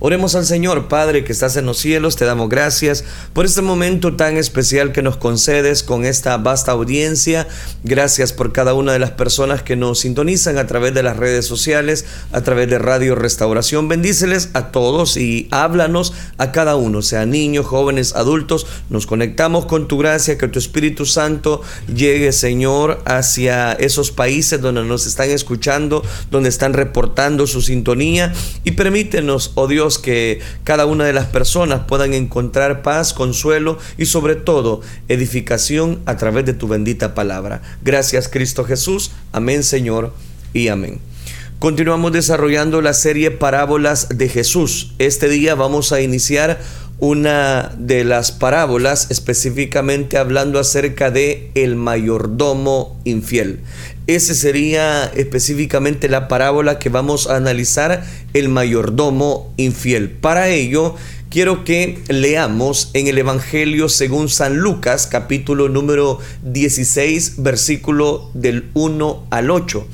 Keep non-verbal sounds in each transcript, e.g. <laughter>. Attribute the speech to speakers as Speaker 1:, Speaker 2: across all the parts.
Speaker 1: Oremos al Señor, Padre que estás en los cielos, te damos gracias por este momento tan especial que nos concedes con esta vasta audiencia. Gracias por cada una de las personas que nos sintonizan a través de las redes sociales, a través de Radio Restauración. Bendíceles a todos y háblanos a cada uno, sea niños, jóvenes, adultos. Nos conectamos con tu gracia, que tu Espíritu Santo llegue, Señor, hacia esos países donde nos están escuchando, donde están reportando su sintonía y permítenos, oh Dios, que cada una de las personas puedan encontrar paz, consuelo y sobre todo edificación a través de tu bendita palabra. Gracias Cristo Jesús. Amén Señor y amén. Continuamos desarrollando la serie Parábolas de Jesús. Este día vamos a iniciar una de las parábolas específicamente hablando acerca de el mayordomo infiel. Ese sería específicamente la parábola que vamos a analizar, el mayordomo infiel. Para ello, quiero que leamos en el Evangelio según San Lucas, capítulo número 16, versículo del 1 al 8.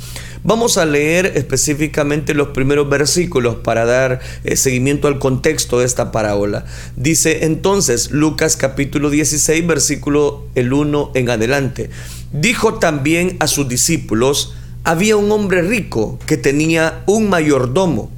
Speaker 1: Vamos a leer específicamente los primeros versículos para dar eh, seguimiento al contexto de esta parábola. Dice entonces Lucas capítulo 16 versículo el 1 en adelante. Dijo también a sus discípulos, había un hombre rico que tenía un mayordomo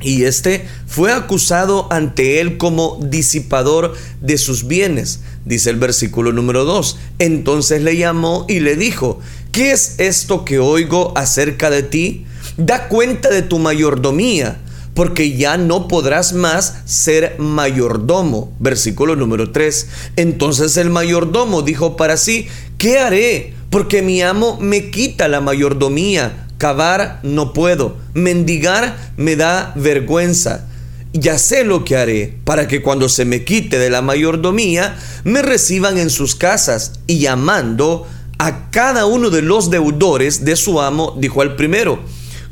Speaker 1: y este fue acusado ante él como disipador de sus bienes, dice el versículo número 2. Entonces le llamó y le dijo, ¿qué es esto que oigo acerca de ti? Da cuenta de tu mayordomía, porque ya no podrás más ser mayordomo. Versículo número 3. Entonces el mayordomo dijo para sí, ¿qué haré? Porque mi amo me quita la mayordomía Cavar no puedo. Mendigar me da vergüenza. Ya sé lo que haré para que cuando se me quite de la mayordomía me reciban en sus casas. Y llamando a cada uno de los deudores de su amo, dijo al primero,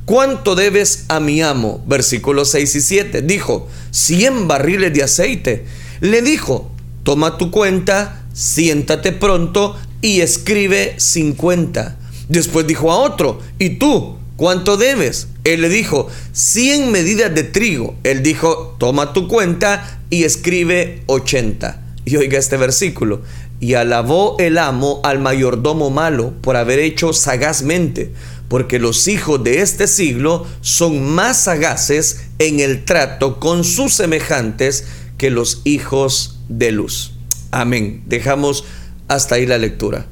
Speaker 1: ¿cuánto debes a mi amo? Versículos 6 y 7. Dijo, 100 barriles de aceite. Le dijo, toma tu cuenta, siéntate pronto y escribe 50. Después dijo a otro, ¿y tú? ¿Cuánto debes? Él le dijo, 100 medidas de trigo. Él dijo, toma tu cuenta y escribe 80. Y oiga este versículo. Y alabó el amo al mayordomo malo por haber hecho sagazmente, porque los hijos de este siglo son más sagaces en el trato con sus semejantes que los hijos de luz. Amén. Dejamos hasta ahí la lectura.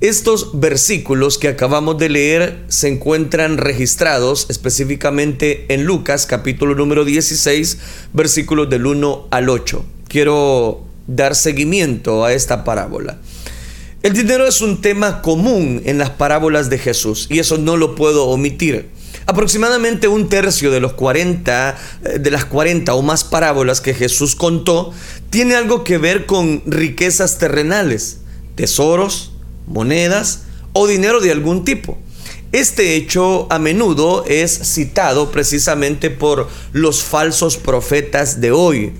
Speaker 1: Estos versículos que acabamos de leer se encuentran registrados específicamente en Lucas capítulo número 16 versículos del 1 al 8. Quiero dar seguimiento a esta parábola. El dinero es un tema común en las parábolas de Jesús y eso no lo puedo omitir. Aproximadamente un tercio de los 40 eh, de las 40 o más parábolas que Jesús contó tiene algo que ver con riquezas terrenales, tesoros, monedas o dinero de algún tipo. Este hecho a menudo es citado precisamente por los falsos profetas de hoy.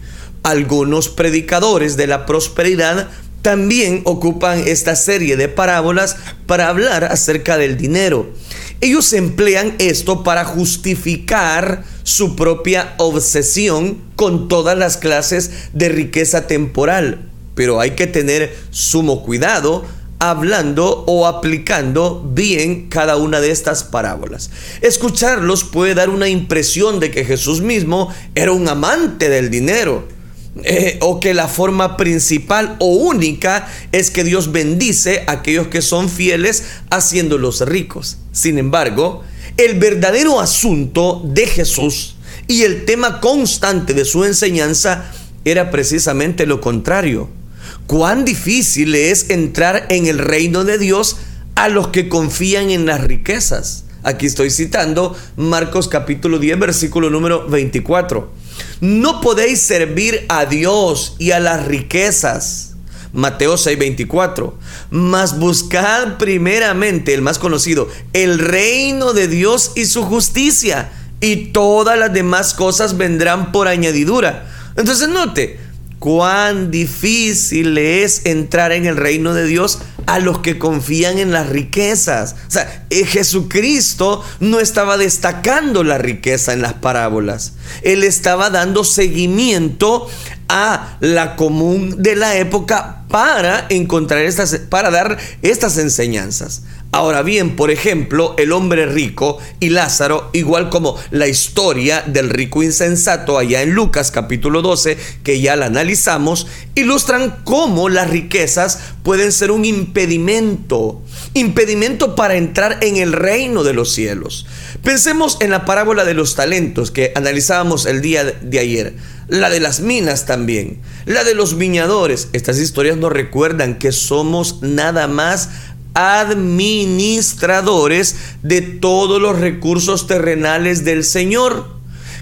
Speaker 1: Algunos predicadores de la prosperidad también ocupan esta serie de parábolas para hablar acerca del dinero. Ellos emplean esto para justificar su propia obsesión con todas las clases de riqueza temporal. Pero hay que tener sumo cuidado hablando o aplicando bien cada una de estas parábolas. Escucharlos puede dar una impresión de que Jesús mismo era un amante del dinero. Eh, o que la forma principal o única es que Dios bendice a aquellos que son fieles haciéndolos ricos. Sin embargo, el verdadero asunto de Jesús y el tema constante de su enseñanza era precisamente lo contrario cuán difícil es entrar en el reino de Dios a los que confían en las riquezas. Aquí estoy citando Marcos capítulo 10, versículo número 24. No podéis servir a Dios y a las riquezas. Mateo 6, 24. Mas buscad primeramente, el más conocido, el reino de Dios y su justicia, y todas las demás cosas vendrán por añadidura. Entonces note, cuán difícil es entrar en el reino de Dios a los que confían en las riquezas. O sea, eh, Jesucristo no estaba destacando la riqueza en las parábolas. Él estaba dando seguimiento a la común de la época para encontrar estas, para dar estas enseñanzas. Ahora bien, por ejemplo, el hombre rico y Lázaro, igual como la historia del rico insensato allá en Lucas capítulo 12, que ya la analizamos, ilustran cómo las riquezas pueden ser un impedimento, impedimento para entrar en el reino de los cielos. Pensemos en la parábola de los talentos que analizábamos el día de ayer, la de las minas también, la de los viñadores. Estas historias nos recuerdan que somos nada más administradores de todos los recursos terrenales del Señor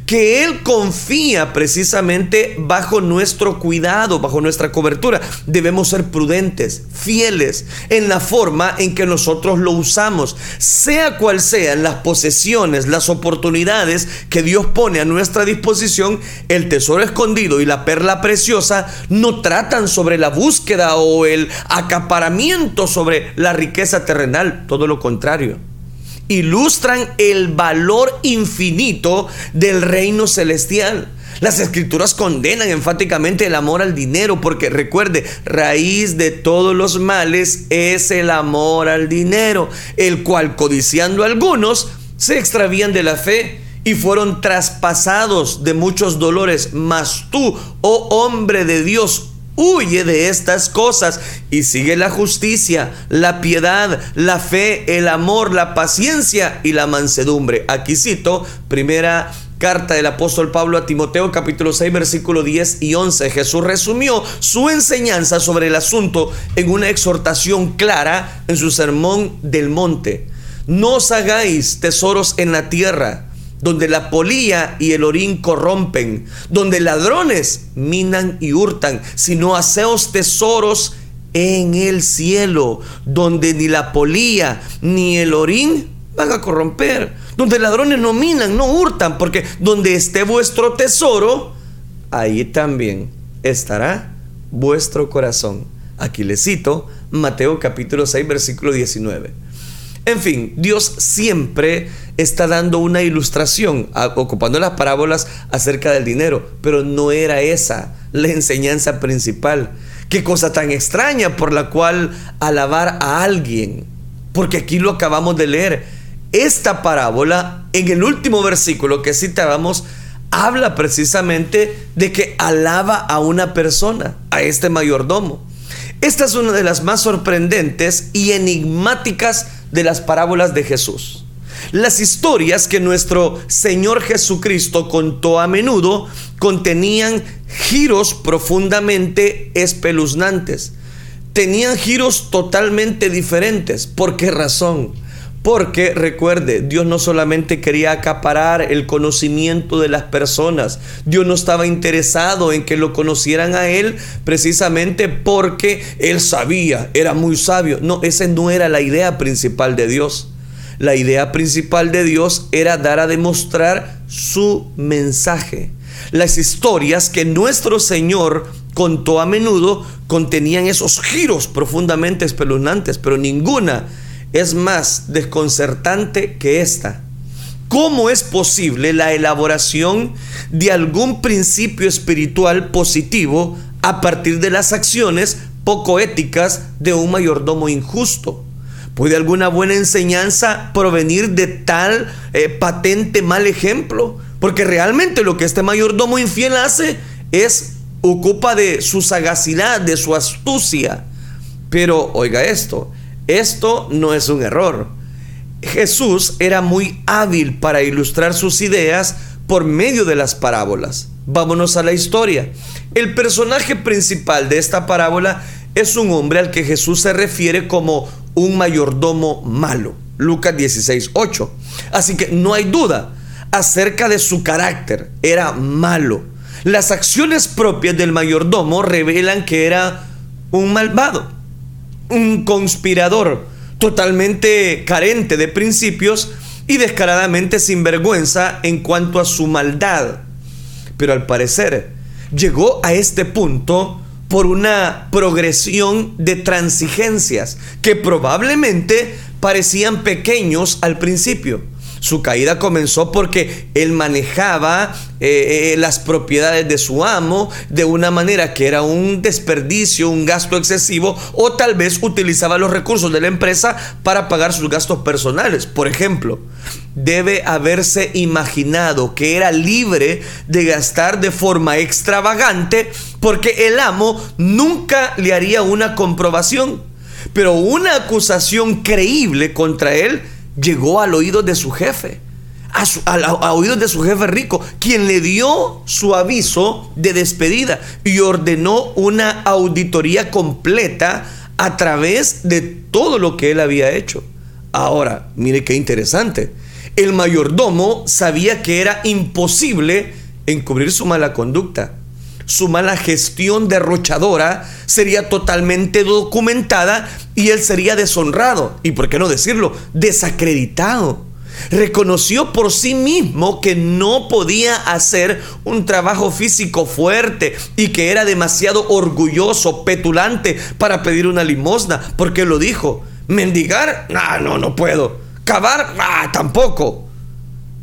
Speaker 1: que Él confía precisamente bajo nuestro cuidado, bajo nuestra cobertura. Debemos ser prudentes, fieles en la forma en que nosotros lo usamos, sea cual sean las posesiones, las oportunidades que Dios pone a nuestra disposición, el tesoro escondido y la perla preciosa no tratan sobre la búsqueda o el acaparamiento sobre la riqueza terrenal, todo lo contrario ilustran el valor infinito del reino celestial. Las escrituras condenan enfáticamente el amor al dinero porque recuerde, raíz de todos los males es el amor al dinero, el cual codiciando algunos se extravían de la fe y fueron traspasados de muchos dolores. Mas tú, oh hombre de Dios, Huye de estas cosas y sigue la justicia, la piedad, la fe, el amor, la paciencia y la mansedumbre. Aquí cito primera carta del apóstol Pablo a Timoteo capítulo 6 versículo 10 y 11. Jesús resumió su enseñanza sobre el asunto en una exhortación clara en su sermón del monte. No os hagáis tesoros en la tierra donde la polía y el orín corrompen, donde ladrones minan y hurtan, sino haceos tesoros en el cielo, donde ni la polía ni el orín van a corromper, donde ladrones no minan, no hurtan, porque donde esté vuestro tesoro, ahí también estará vuestro corazón. Aquí le cito Mateo capítulo 6 versículo 19. En fin, Dios siempre está dando una ilustración, ocupando las parábolas acerca del dinero, pero no era esa la enseñanza principal. Qué cosa tan extraña por la cual alabar a alguien, porque aquí lo acabamos de leer. Esta parábola, en el último versículo que citábamos, habla precisamente de que alaba a una persona, a este mayordomo. Esta es una de las más sorprendentes y enigmáticas de las parábolas de Jesús. Las historias que nuestro Señor Jesucristo contó a menudo contenían giros profundamente espeluznantes. Tenían giros totalmente diferentes. ¿Por qué razón? Porque recuerde, Dios no solamente quería acaparar el conocimiento de las personas, Dios no estaba interesado en que lo conocieran a Él precisamente porque Él sabía, era muy sabio. No, esa no era la idea principal de Dios. La idea principal de Dios era dar a demostrar su mensaje. Las historias que nuestro Señor contó a menudo contenían esos giros profundamente espeluznantes, pero ninguna es más desconcertante que esta. ¿Cómo es posible la elaboración de algún principio espiritual positivo a partir de las acciones poco éticas de un mayordomo injusto? ¿Puede alguna buena enseñanza provenir de tal eh, patente mal ejemplo? Porque realmente lo que este mayordomo infiel hace es ocupa de su sagacidad, de su astucia. Pero oiga esto, esto no es un error. Jesús era muy hábil para ilustrar sus ideas por medio de las parábolas. Vámonos a la historia. El personaje principal de esta parábola es un hombre al que Jesús se refiere como un mayordomo malo. Lucas 16, 8. Así que no hay duda acerca de su carácter. Era malo. Las acciones propias del mayordomo revelan que era un malvado un conspirador totalmente carente de principios y descaradamente sinvergüenza en cuanto a su maldad. Pero al parecer, llegó a este punto por una progresión de transigencias que probablemente parecían pequeños al principio. Su caída comenzó porque él manejaba eh, eh, las propiedades de su amo de una manera que era un desperdicio, un gasto excesivo, o tal vez utilizaba los recursos de la empresa para pagar sus gastos personales. Por ejemplo, debe haberse imaginado que era libre de gastar de forma extravagante porque el amo nunca le haría una comprobación. Pero una acusación creíble contra él llegó al oído de su jefe, a, oídos de su jefe rico, quien le dio su aviso de despedida y ordenó una auditoría completa a través de todo lo que él había hecho. Ahora, mire qué interesante. El mayordomo sabía que era imposible encubrir su mala conducta su mala gestión derrochadora sería totalmente documentada y él sería deshonrado y, por qué no decirlo, desacreditado. Reconoció por sí mismo que no podía hacer un trabajo físico fuerte y que era demasiado orgulloso, petulante para pedir una limosna, porque lo dijo. Mendigar, no, no, no puedo. Cavar, ah, tampoco.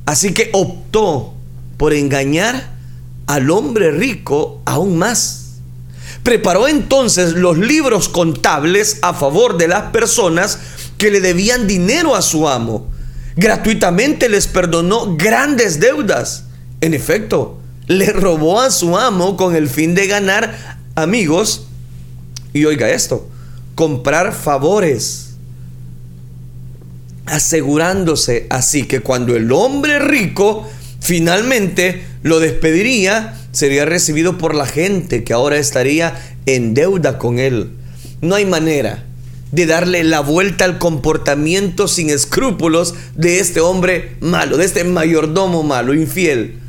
Speaker 1: Así que optó por engañar al hombre rico aún más. Preparó entonces los libros contables a favor de las personas que le debían dinero a su amo. Gratuitamente les perdonó grandes deudas. En efecto, le robó a su amo con el fin de ganar amigos. Y oiga esto, comprar favores asegurándose así que cuando el hombre rico finalmente lo despediría, sería recibido por la gente que ahora estaría en deuda con él. No hay manera de darle la vuelta al comportamiento sin escrúpulos de este hombre malo, de este mayordomo malo, infiel.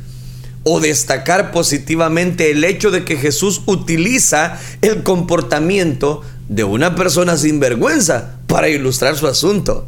Speaker 1: O destacar positivamente el hecho de que Jesús utiliza el comportamiento de una persona sin vergüenza para ilustrar su asunto.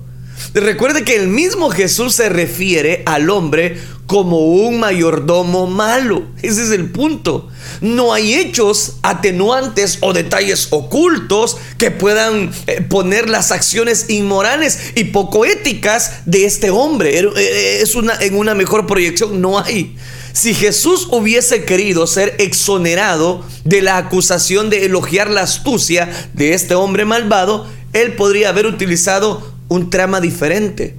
Speaker 1: Recuerde que el mismo Jesús se refiere al hombre como un mayordomo malo. Ese es el punto. No hay hechos atenuantes o detalles ocultos que puedan eh, poner las acciones inmorales y poco éticas de este hombre. Er, eh, es una, en una mejor proyección, no hay. Si Jesús hubiese querido ser exonerado de la acusación de elogiar la astucia de este hombre malvado, él podría haber utilizado un trama diferente.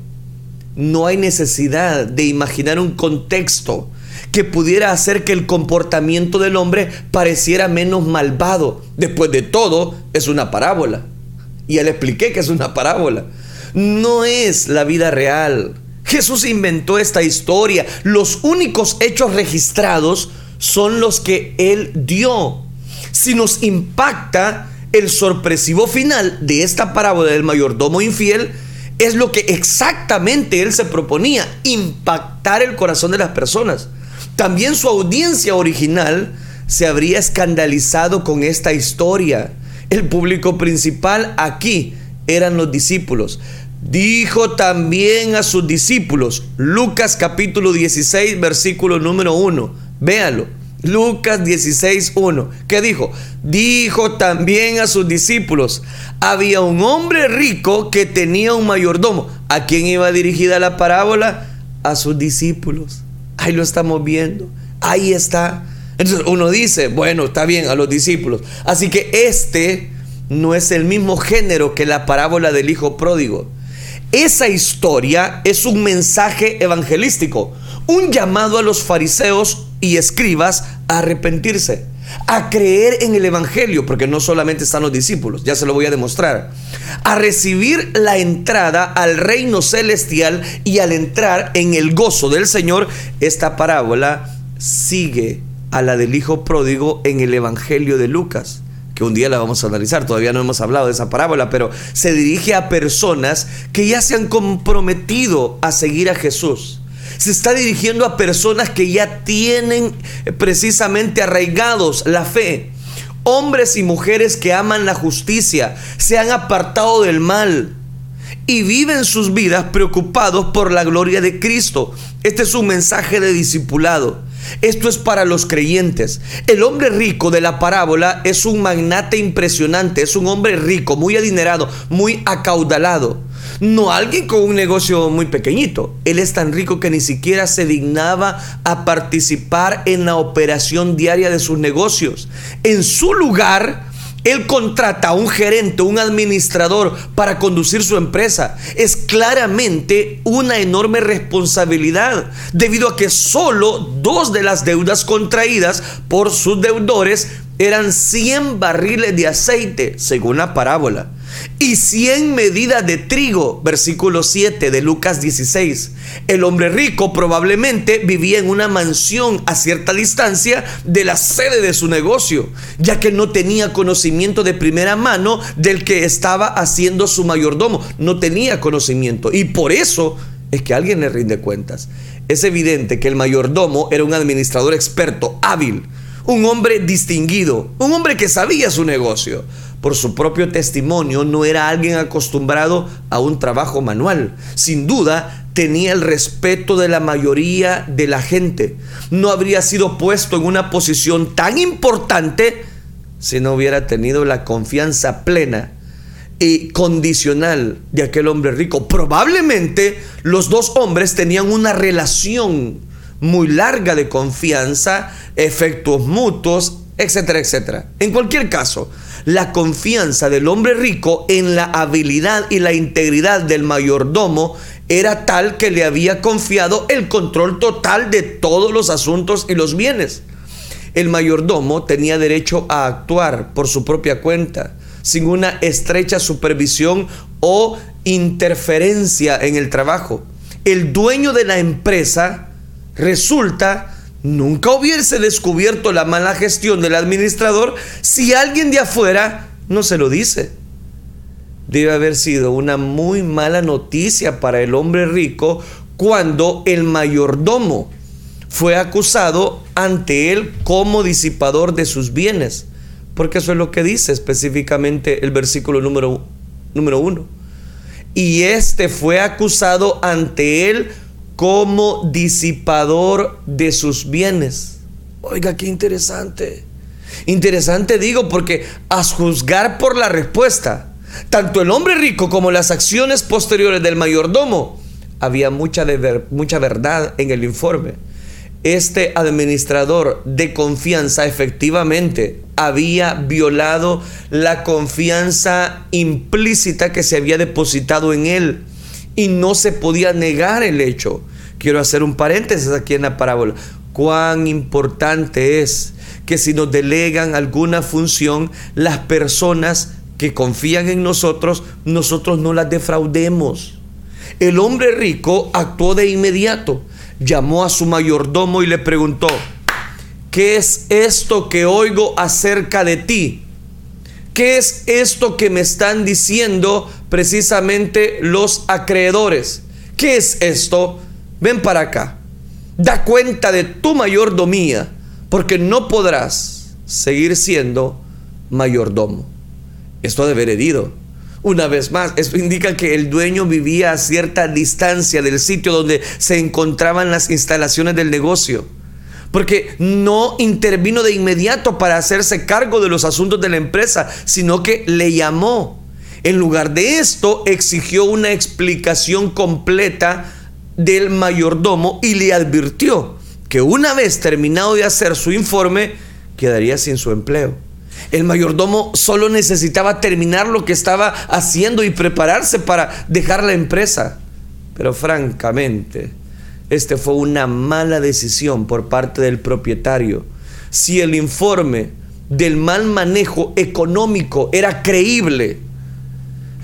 Speaker 1: No hay necesidad de imaginar un contexto que pudiera hacer que el comportamiento del hombre pareciera menos malvado. Después de todo, es una parábola. Y ya le expliqué que es una parábola. No es la vida real. Jesús inventó esta historia. Los únicos hechos registrados son los que Él dio. Si nos impacta el sorpresivo final de esta parábola del mayordomo infiel, es lo que exactamente él se proponía, impactar el corazón de las personas. También su audiencia original se habría escandalizado con esta historia. El público principal aquí eran los discípulos. Dijo también a sus discípulos, Lucas capítulo 16, versículo número 1. Véanlo. Lucas 16.1. ¿Qué dijo? Dijo también a sus discípulos, había un hombre rico que tenía un mayordomo. ¿A quién iba dirigida la parábola? A sus discípulos. Ahí lo estamos viendo. Ahí está. Entonces uno dice, bueno, está bien, a los discípulos. Así que este no es el mismo género que la parábola del hijo pródigo. Esa historia es un mensaje evangelístico, un llamado a los fariseos y escribas a arrepentirse, a creer en el Evangelio, porque no solamente están los discípulos, ya se lo voy a demostrar, a recibir la entrada al reino celestial y al entrar en el gozo del Señor, esta parábola sigue a la del Hijo Pródigo en el Evangelio de Lucas que un día la vamos a analizar, todavía no hemos hablado de esa parábola, pero se dirige a personas que ya se han comprometido a seguir a Jesús se está dirigiendo a personas que ya tienen precisamente arraigados la fe. Hombres y mujeres que aman la justicia, se han apartado del mal y viven sus vidas preocupados por la gloria de Cristo. Este es un mensaje de discipulado. Esto es para los creyentes. El hombre rico de la parábola es un magnate impresionante, es un hombre rico, muy adinerado, muy acaudalado. No alguien con un negocio muy pequeñito. Él es tan rico que ni siquiera se dignaba a participar en la operación diaria de sus negocios. En su lugar, él contrata a un gerente, un administrador para conducir su empresa. Es claramente una enorme responsabilidad, debido a que solo dos de las deudas contraídas por sus deudores eran 100 barriles de aceite, según la parábola y 100 medidas de trigo, versículo 7 de Lucas 16. El hombre rico probablemente vivía en una mansión a cierta distancia de la sede de su negocio, ya que no tenía conocimiento de primera mano del que estaba haciendo su mayordomo, no tenía conocimiento y por eso es que alguien le rinde cuentas. Es evidente que el mayordomo era un administrador experto, hábil, un hombre distinguido, un hombre que sabía su negocio por su propio testimonio, no era alguien acostumbrado a un trabajo manual. Sin duda, tenía el respeto de la mayoría de la gente. No habría sido puesto en una posición tan importante si no hubiera tenido la confianza plena y condicional de aquel hombre rico. Probablemente los dos hombres tenían una relación muy larga de confianza, efectos mutuos, etcétera, etcétera. En cualquier caso, la confianza del hombre rico en la habilidad y la integridad del mayordomo era tal que le había confiado el control total de todos los asuntos y los bienes. El mayordomo tenía derecho a actuar por su propia cuenta, sin una estrecha supervisión o interferencia en el trabajo. El dueño de la empresa resulta nunca hubiese descubierto la mala gestión del administrador si alguien de afuera no se lo dice. Debe haber sido una muy mala noticia para el hombre rico cuando el mayordomo fue acusado ante él como disipador de sus bienes. Porque eso es lo que dice específicamente el versículo número, número uno. Y este fue acusado ante él como disipador de sus bienes. Oiga, qué interesante. Interesante digo porque a juzgar por la respuesta, tanto el hombre rico como las acciones posteriores del mayordomo, había mucha, de mucha verdad en el informe. Este administrador de confianza efectivamente había violado la confianza implícita que se había depositado en él y no se podía negar el hecho. Quiero hacer un paréntesis aquí en la parábola. Cuán importante es que si nos delegan alguna función, las personas que confían en nosotros, nosotros no las defraudemos. El hombre rico actuó de inmediato, llamó a su mayordomo y le preguntó, ¿qué es esto que oigo acerca de ti? ¿Qué es esto que me están diciendo precisamente los acreedores? ¿Qué es esto? Ven para acá. Da cuenta de tu mayordomía, porque no podrás seguir siendo mayordomo. Esto de haber herido. Una vez más, esto indica que el dueño vivía a cierta distancia del sitio donde se encontraban las instalaciones del negocio porque no intervino de inmediato para hacerse cargo de los asuntos de la empresa, sino que le llamó. En lugar de esto, exigió una explicación completa del mayordomo y le advirtió que una vez terminado de hacer su informe, quedaría sin su empleo. El mayordomo solo necesitaba terminar lo que estaba haciendo y prepararse para dejar la empresa. Pero francamente, este fue una mala decisión por parte del propietario. Si el informe del mal manejo económico era creíble,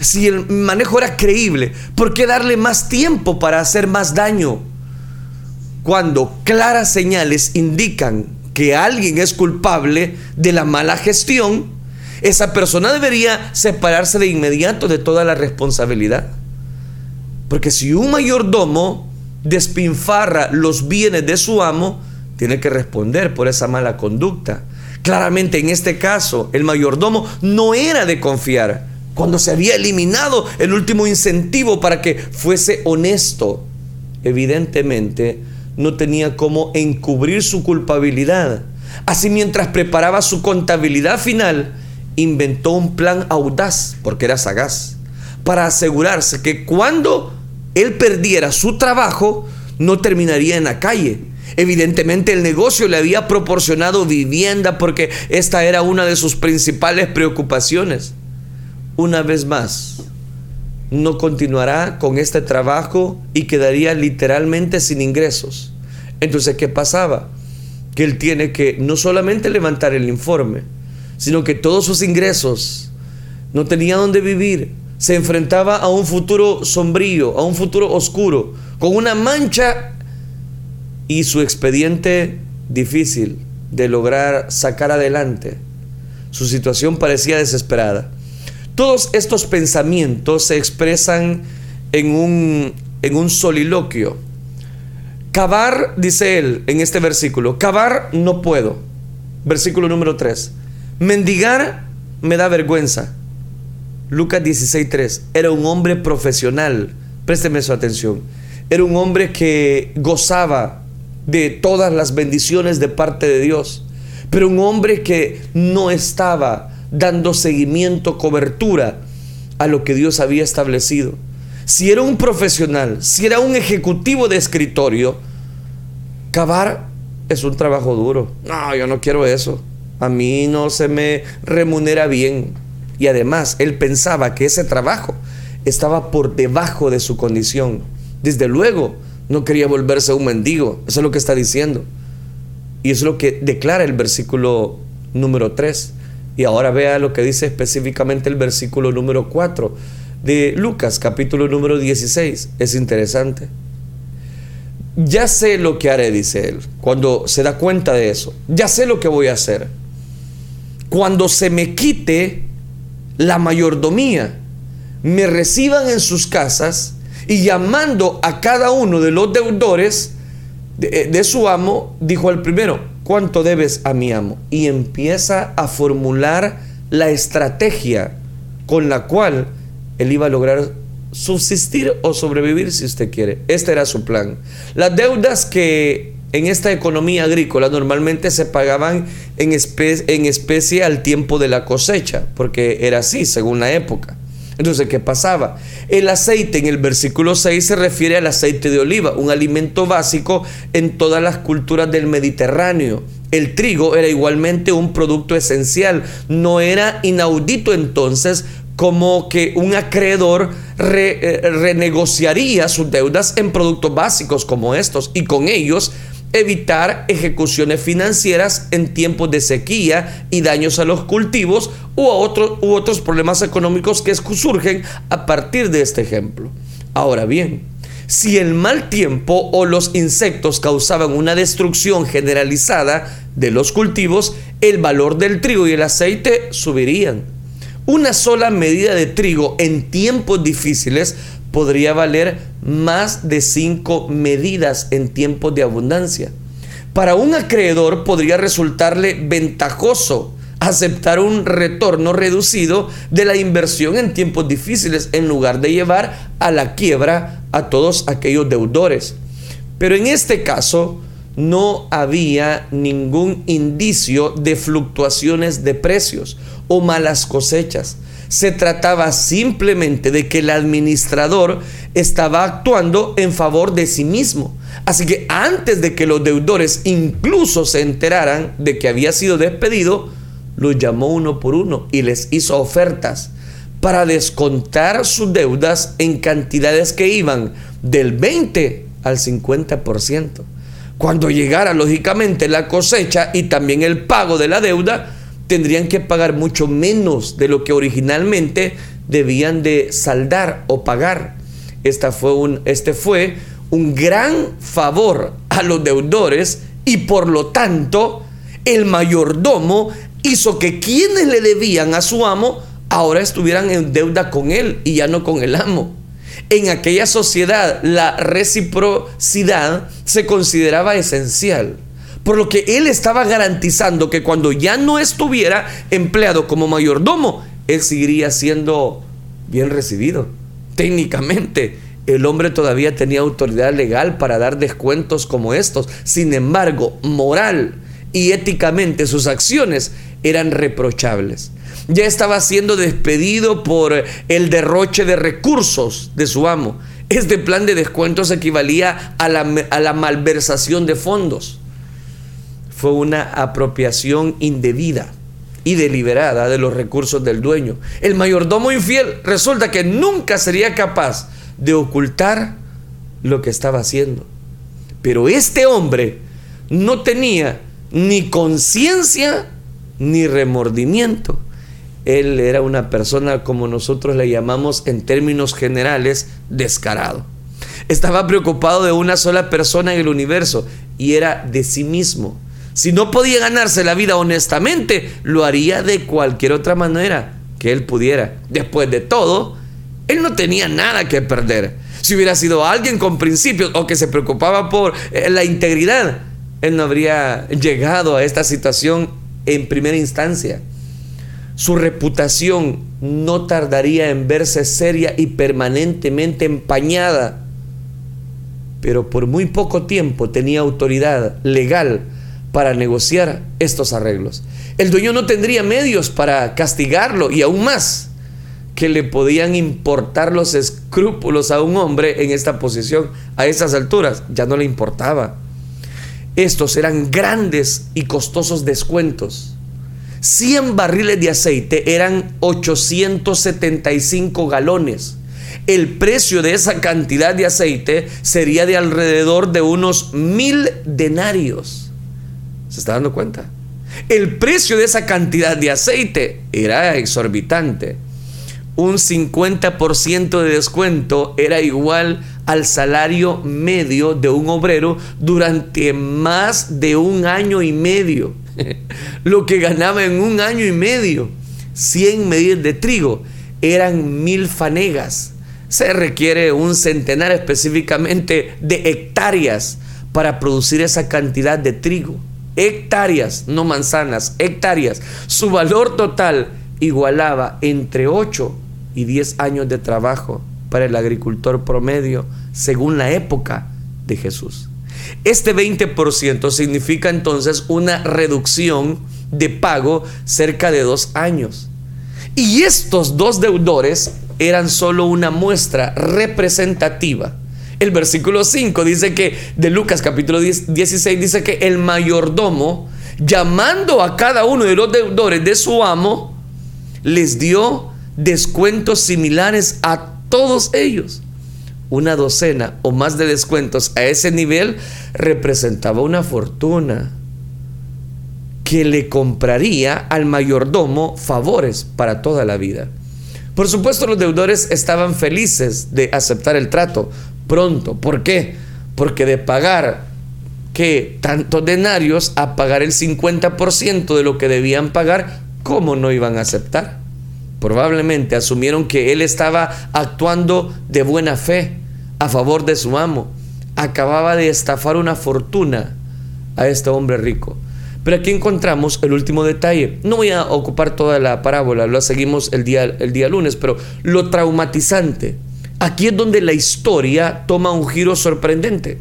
Speaker 1: si el manejo era creíble, ¿por qué darle más tiempo para hacer más daño? Cuando claras señales indican que alguien es culpable de la mala gestión, esa persona debería separarse de inmediato de toda la responsabilidad. Porque si un mayordomo despinfarra los bienes de su amo, tiene que responder por esa mala conducta. Claramente en este caso el mayordomo no era de confiar cuando se había eliminado el último incentivo para que fuese honesto. Evidentemente no tenía cómo encubrir su culpabilidad. Así mientras preparaba su contabilidad final, inventó un plan audaz, porque era sagaz, para asegurarse que cuando él perdiera su trabajo, no terminaría en la calle. Evidentemente el negocio le había proporcionado vivienda porque esta era una de sus principales preocupaciones. Una vez más, no continuará con este trabajo y quedaría literalmente sin ingresos. Entonces, ¿qué pasaba? Que él tiene que no solamente levantar el informe, sino que todos sus ingresos no tenía dónde vivir. Se enfrentaba a un futuro sombrío, a un futuro oscuro, con una mancha y su expediente difícil de lograr sacar adelante. Su situación parecía desesperada. Todos estos pensamientos se expresan en un, en un soliloquio. Cavar, dice él en este versículo, cavar no puedo. Versículo número 3. Mendigar me da vergüenza. Lucas 16:3. Era un hombre profesional. Présteme su atención. Era un hombre que gozaba de todas las bendiciones de parte de Dios. Pero un hombre que no estaba dando seguimiento, cobertura a lo que Dios había establecido. Si era un profesional, si era un ejecutivo de escritorio, cavar es un trabajo duro. No, yo no quiero eso. A mí no se me remunera bien. Y además, él pensaba que ese trabajo estaba por debajo de su condición. Desde luego, no quería volverse un mendigo. Eso es lo que está diciendo. Y es lo que declara el versículo número 3. Y ahora vea lo que dice específicamente el versículo número 4 de Lucas, capítulo número 16. Es interesante. Ya sé lo que haré, dice él, cuando se da cuenta de eso. Ya sé lo que voy a hacer. Cuando se me quite la mayordomía, me reciban en sus casas y llamando a cada uno de los deudores de, de su amo, dijo al primero, ¿cuánto debes a mi amo? Y empieza a formular la estrategia con la cual él iba a lograr subsistir o sobrevivir si usted quiere. Este era su plan. Las deudas que en esta economía agrícola normalmente se pagaban en, especie al tiempo de la cosecha, porque era así según la época. Entonces, ¿qué pasaba? El aceite en el versículo 6 se refiere al aceite de oliva, un alimento básico en todas las culturas del Mediterráneo. El trigo era igualmente un producto esencial. No era inaudito entonces como que un acreedor eh, renegociaría sus deudas en productos básicos como estos y con ellos evitar ejecuciones financieras en tiempos de sequía y daños a los cultivos u, otros u otros problemas económicos que surgen a partir de este ejemplo. Ahora bien, si el mal tiempo o los insectos causaban una destrucción generalizada de los cultivos, el valor del trigo y el aceite subirían. Una sola medida de trigo en tiempos difíciles podría valer más de cinco medidas en tiempos de abundancia. Para un acreedor podría resultarle ventajoso aceptar un retorno reducido de la inversión en tiempos difíciles en lugar de llevar a la quiebra a todos aquellos deudores. Pero en este caso no había ningún indicio de fluctuaciones de precios o malas cosechas. Se trataba simplemente de que el administrador estaba actuando en favor de sí mismo. Así que antes de que los deudores incluso se enteraran de que había sido despedido, los llamó uno por uno y les hizo ofertas para descontar sus deudas en cantidades que iban del 20 al 50%. Cuando llegara lógicamente la cosecha y también el pago de la deuda, tendrían que pagar mucho menos de lo que originalmente debían de saldar o pagar. Esta fue un, este fue un gran favor a los deudores y por lo tanto el mayordomo hizo que quienes le debían a su amo ahora estuvieran en deuda con él y ya no con el amo. En aquella sociedad la reciprocidad se consideraba esencial. Por lo que él estaba garantizando que cuando ya no estuviera empleado como mayordomo, él seguiría siendo bien recibido. Técnicamente, el hombre todavía tenía autoridad legal para dar descuentos como estos. Sin embargo, moral y éticamente sus acciones eran reprochables. Ya estaba siendo despedido por el derroche de recursos de su amo. Este plan de descuentos equivalía a la, a la malversación de fondos. Fue una apropiación indebida y deliberada de los recursos del dueño. El mayordomo infiel resulta que nunca sería capaz de ocultar lo que estaba haciendo. Pero este hombre no tenía ni conciencia ni remordimiento. Él era una persona como nosotros le llamamos en términos generales descarado. Estaba preocupado de una sola persona en el universo y era de sí mismo. Si no podía ganarse la vida honestamente, lo haría de cualquier otra manera que él pudiera. Después de todo, él no tenía nada que perder. Si hubiera sido alguien con principios o que se preocupaba por eh, la integridad, él no habría llegado a esta situación en primera instancia. Su reputación no tardaría en verse seria y permanentemente empañada, pero por muy poco tiempo tenía autoridad legal para negociar estos arreglos. El dueño no tendría medios para castigarlo y aún más que le podían importar los escrúpulos a un hombre en esta posición, a esas alturas, ya no le importaba. Estos eran grandes y costosos descuentos. 100 barriles de aceite eran 875 galones. El precio de esa cantidad de aceite sería de alrededor de unos mil denarios. ¿Se está dando cuenta? El precio de esa cantidad de aceite era exorbitante un 50% de descuento era igual al salario medio de un obrero durante más de un año y medio. <laughs> Lo que ganaba en un año y medio, 100 medidas de trigo, eran mil fanegas. Se requiere un centenar específicamente de hectáreas para producir esa cantidad de trigo. Hectáreas, no manzanas, hectáreas. Su valor total igualaba entre 8 y 10 años de trabajo para el agricultor promedio según la época de Jesús. Este 20% significa entonces una reducción de pago cerca de dos años. Y estos dos deudores eran solo una muestra representativa. El versículo 5 dice que, de Lucas capítulo 16, dice que el mayordomo, llamando a cada uno de los deudores de su amo, les dio descuentos similares a todos ellos. Una docena o más de descuentos a ese nivel representaba una fortuna que le compraría al mayordomo favores para toda la vida. Por supuesto los deudores estaban felices de aceptar el trato pronto. ¿Por qué? Porque de pagar que tantos denarios a pagar el 50% de lo que debían pagar, ¿cómo no iban a aceptar? Probablemente asumieron que él estaba actuando de buena fe a favor de su amo. Acababa de estafar una fortuna a este hombre rico. Pero aquí encontramos el último detalle. No voy a ocupar toda la parábola, lo seguimos el día, el día lunes, pero lo traumatizante. Aquí es donde la historia toma un giro sorprendente.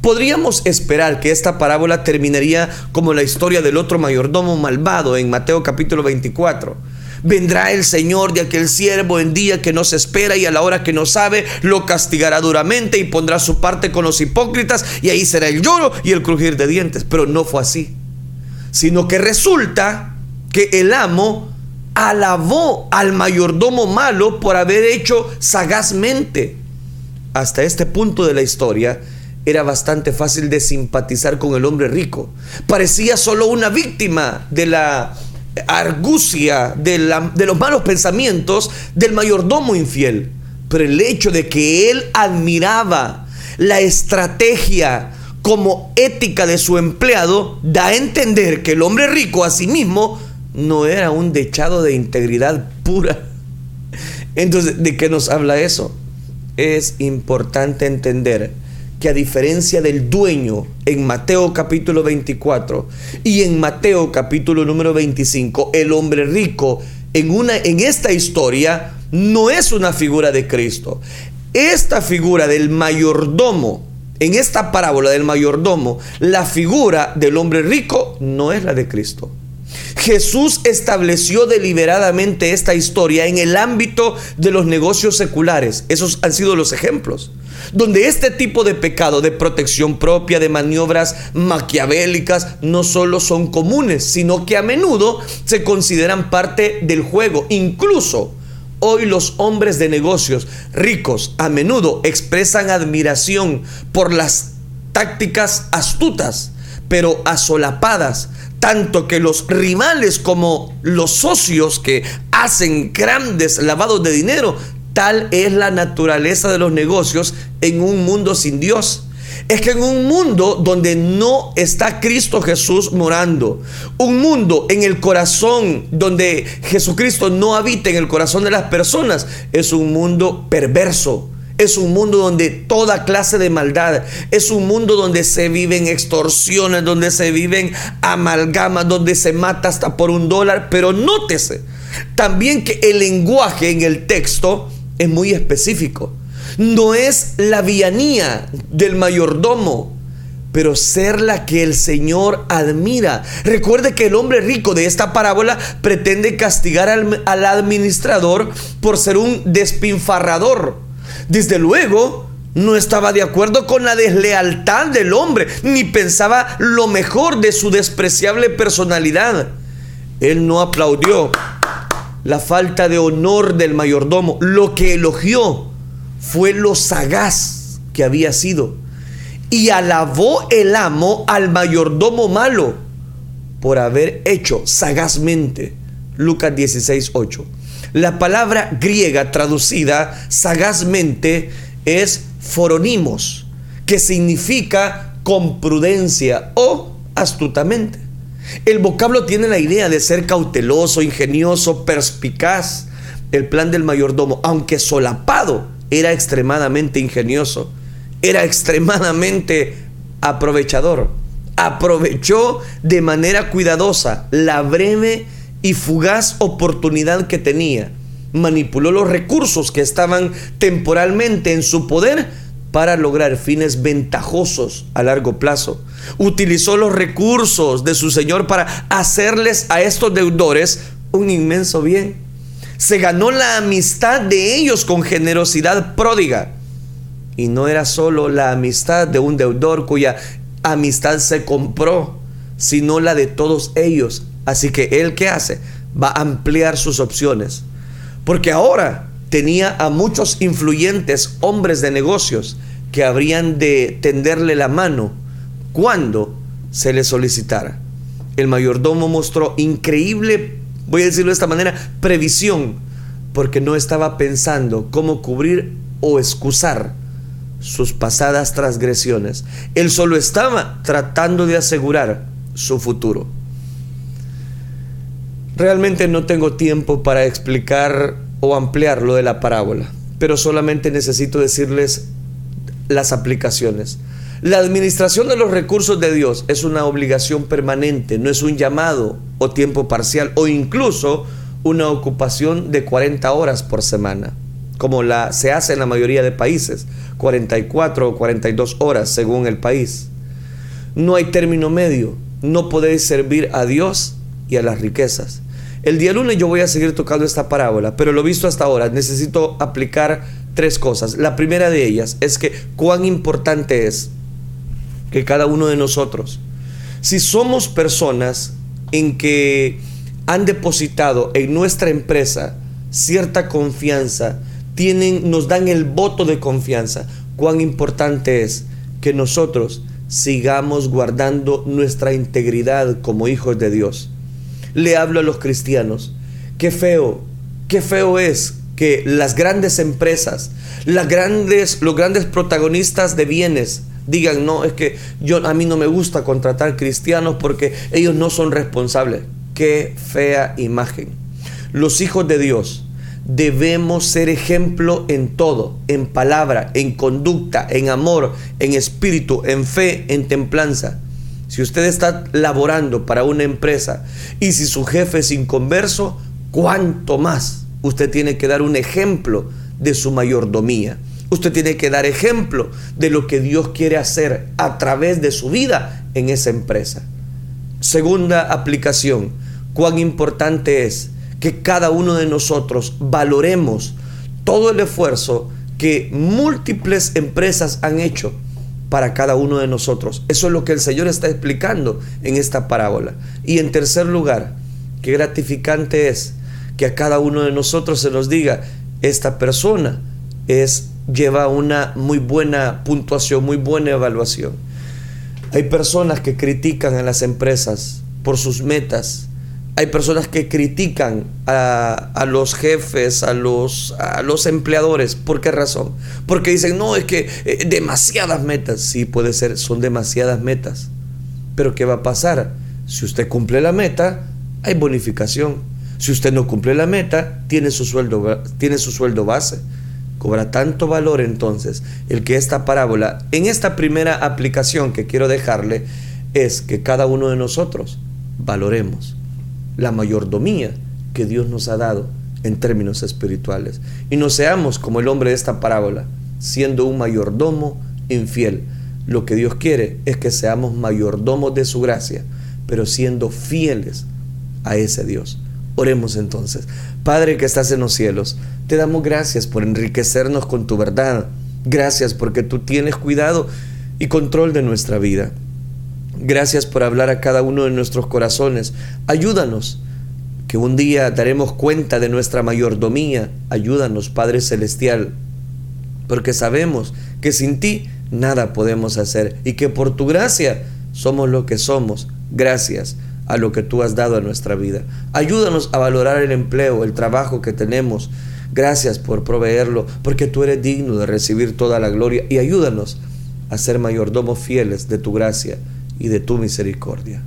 Speaker 1: Podríamos esperar que esta parábola terminaría como la historia del otro mayordomo malvado en Mateo capítulo 24 Vendrá el Señor de aquel siervo en día que no se espera y a la hora que no sabe, lo castigará duramente y pondrá su parte con los hipócritas y ahí será el lloro y el crujir de dientes. Pero no fue así, sino que resulta que el amo alabó al mayordomo malo por haber hecho sagazmente. Hasta este punto de la historia, era bastante fácil de simpatizar con el hombre rico. Parecía solo una víctima de la argucia de, los malos pensamientos del mayordomo infiel. Pero el hecho de que él admiraba la estrategia como ética de su empleado da a entender que el hombre rico a sí mismo no era un dechado de integridad pura. Entonces, ¿de qué nos habla eso? Es importante entender que a diferencia del dueño en Mateo capítulo 24 y en Mateo capítulo número 25, el hombre rico en, una, en esta historia no es una figura de Cristo. esta figura del mayordomo, en esta parábola del mayordomo, la figura del hombre rico no es la de Cristo. Jesús estableció deliberadamente esta historia en el ámbito de los negocios seculares. Esos han sido los ejemplos. Donde este tipo de pecado, de protección propia, de maniobras maquiavélicas, no solo son comunes, sino que a menudo se consideran parte del juego. Incluso hoy los hombres de negocios ricos a menudo expresan admiración por las tácticas astutas, pero asolapadas tanto que los rivales como los socios que hacen grandes lavados de dinero, tal es la naturaleza de los negocios en un mundo sin Dios. Es que en un mundo donde no está Cristo Jesús morando, un mundo en el corazón donde Jesucristo no habita en el corazón de las personas, es un mundo perverso, es un mundo donde toda clase de maldad, es un mundo donde se viven extorsiones, donde se viven amalgamas, donde se mata hasta por un dólar. Pero nótese también que el lenguaje en el texto es muy específico. No es la villanía del mayordomo, pero ser la que el Señor admira. Recuerde que el hombre rico de esta parábola pretende castigar al, al administrador por ser un despinfarrador desde luego, no estaba de acuerdo con la deslealtad del hombre, ni pensaba lo mejor de su despreciable personalidad. Él no aplaudió la falta de honor del mayordomo. Lo que elogió fue lo sagaz que había sido. Y alabó el amo al mayordomo malo por haber hecho sagazmente. Lucas 16, 8. La palabra griega traducida sagazmente es foronimos, que significa con prudencia o astutamente. El vocablo tiene la idea de ser cauteloso, ingenioso, perspicaz. El plan del mayordomo, aunque solapado, era extremadamente ingenioso, era extremadamente aprovechador. Aprovechó de manera cuidadosa la breve y fugaz oportunidad que tenía. Manipuló los recursos que estaban temporalmente en su poder para lograr fines ventajosos a largo plazo. Utilizó los recursos de su Señor para hacerles a estos deudores un inmenso bien. Se ganó la amistad de ellos con generosidad pródiga. Y no era solo la amistad de un deudor cuya amistad se compró, sino la de todos ellos Así que él qué hace? Va a ampliar sus opciones. Porque ahora tenía a muchos influyentes hombres de negocios que habrían de tenderle la mano cuando se le solicitara. El mayordomo mostró increíble, voy a decirlo de esta manera, previsión, porque no estaba pensando cómo cubrir o excusar sus pasadas transgresiones. Él solo estaba tratando de asegurar su futuro. Realmente no tengo tiempo para explicar o ampliar lo de la parábola, pero solamente necesito decirles las aplicaciones. La administración de los recursos de Dios es una obligación permanente, no es un llamado o tiempo parcial o incluso una ocupación de 40 horas por semana, como la se hace en la mayoría de países, 44 o 42 horas según el país. No hay término medio, no podéis servir a Dios y a las riquezas. El día lunes yo voy a seguir tocando esta parábola, pero lo visto hasta ahora, necesito aplicar tres cosas. La primera de ellas es que cuán importante es que cada uno de nosotros, si somos personas en que han depositado en nuestra empresa cierta confianza, tienen, nos dan el voto de confianza, cuán importante es que nosotros sigamos guardando nuestra integridad como hijos de Dios le hablo a los cristianos. Qué feo, qué feo es que las grandes empresas, los grandes protagonistas de bienes digan, no, es que yo, a mí no me gusta contratar cristianos porque ellos no son responsables. Qué fea imagen. Los hijos de Dios debemos ser ejemplo en todo, en palabra, en conducta, en amor, en espíritu, en fe, en templanza. Si usted está laborando para una empresa y si su jefe es inconverso, ¿cuánto más usted tiene que dar un ejemplo de su mayordomía? Usted tiene que dar ejemplo de lo que Dios quiere hacer a través de su vida en esa empresa. Segunda aplicación, cuán importante es que cada uno de nosotros valoremos todo el esfuerzo que múltiples empresas han hecho para cada uno de nosotros. Eso es lo que el Señor está explicando en esta parábola. Y en tercer lugar, qué gratificante es que a cada uno de nosotros se nos diga, esta persona es lleva una muy buena puntuación, muy buena evaluación. Hay personas que critican a las empresas por sus metas. Hay personas que critican a, los jefes, a los, empleadores. ¿Por qué razón? Porque dicen, no, es que eh, demasiadas metas. Sí, puede ser, son demasiadas metas. Pero ¿qué va a pasar? Si usted cumple la meta, hay bonificación. Si usted no cumple la meta, tiene su sueldo, tiene su sueldo base. Cobra tanto valor entonces el que esta parábola, en esta primera aplicación que quiero dejarle, es que cada uno de nosotros valoremos la mayordomía que Dios nos ha dado en términos espirituales. Y no seamos como el hombre de esta parábola, siendo un mayordomo infiel. Lo que Dios quiere es que seamos mayordomos de su gracia, pero siendo fieles a ese Dios. Oremos entonces. Padre que estás en los cielos, te damos gracias por enriquecernos con tu verdad. Gracias porque tú tienes cuidado y control de nuestra vida. Gracias por hablar a cada uno de nuestros corazones. Ayúdanos, que un día daremos cuenta de nuestra mayordomía. Ayúdanos, Padre Celestial, porque sabemos que sin ti nada podemos hacer y que por tu gracia somos lo que somos. Gracias a lo que tú has dado a nuestra vida. Ayúdanos a valorar el empleo, el trabajo que tenemos. Gracias por proveerlo, porque tú eres digno de recibir toda la gloria y ayúdanos a ser mayordomos fieles de tu gracia y de tu misericordia.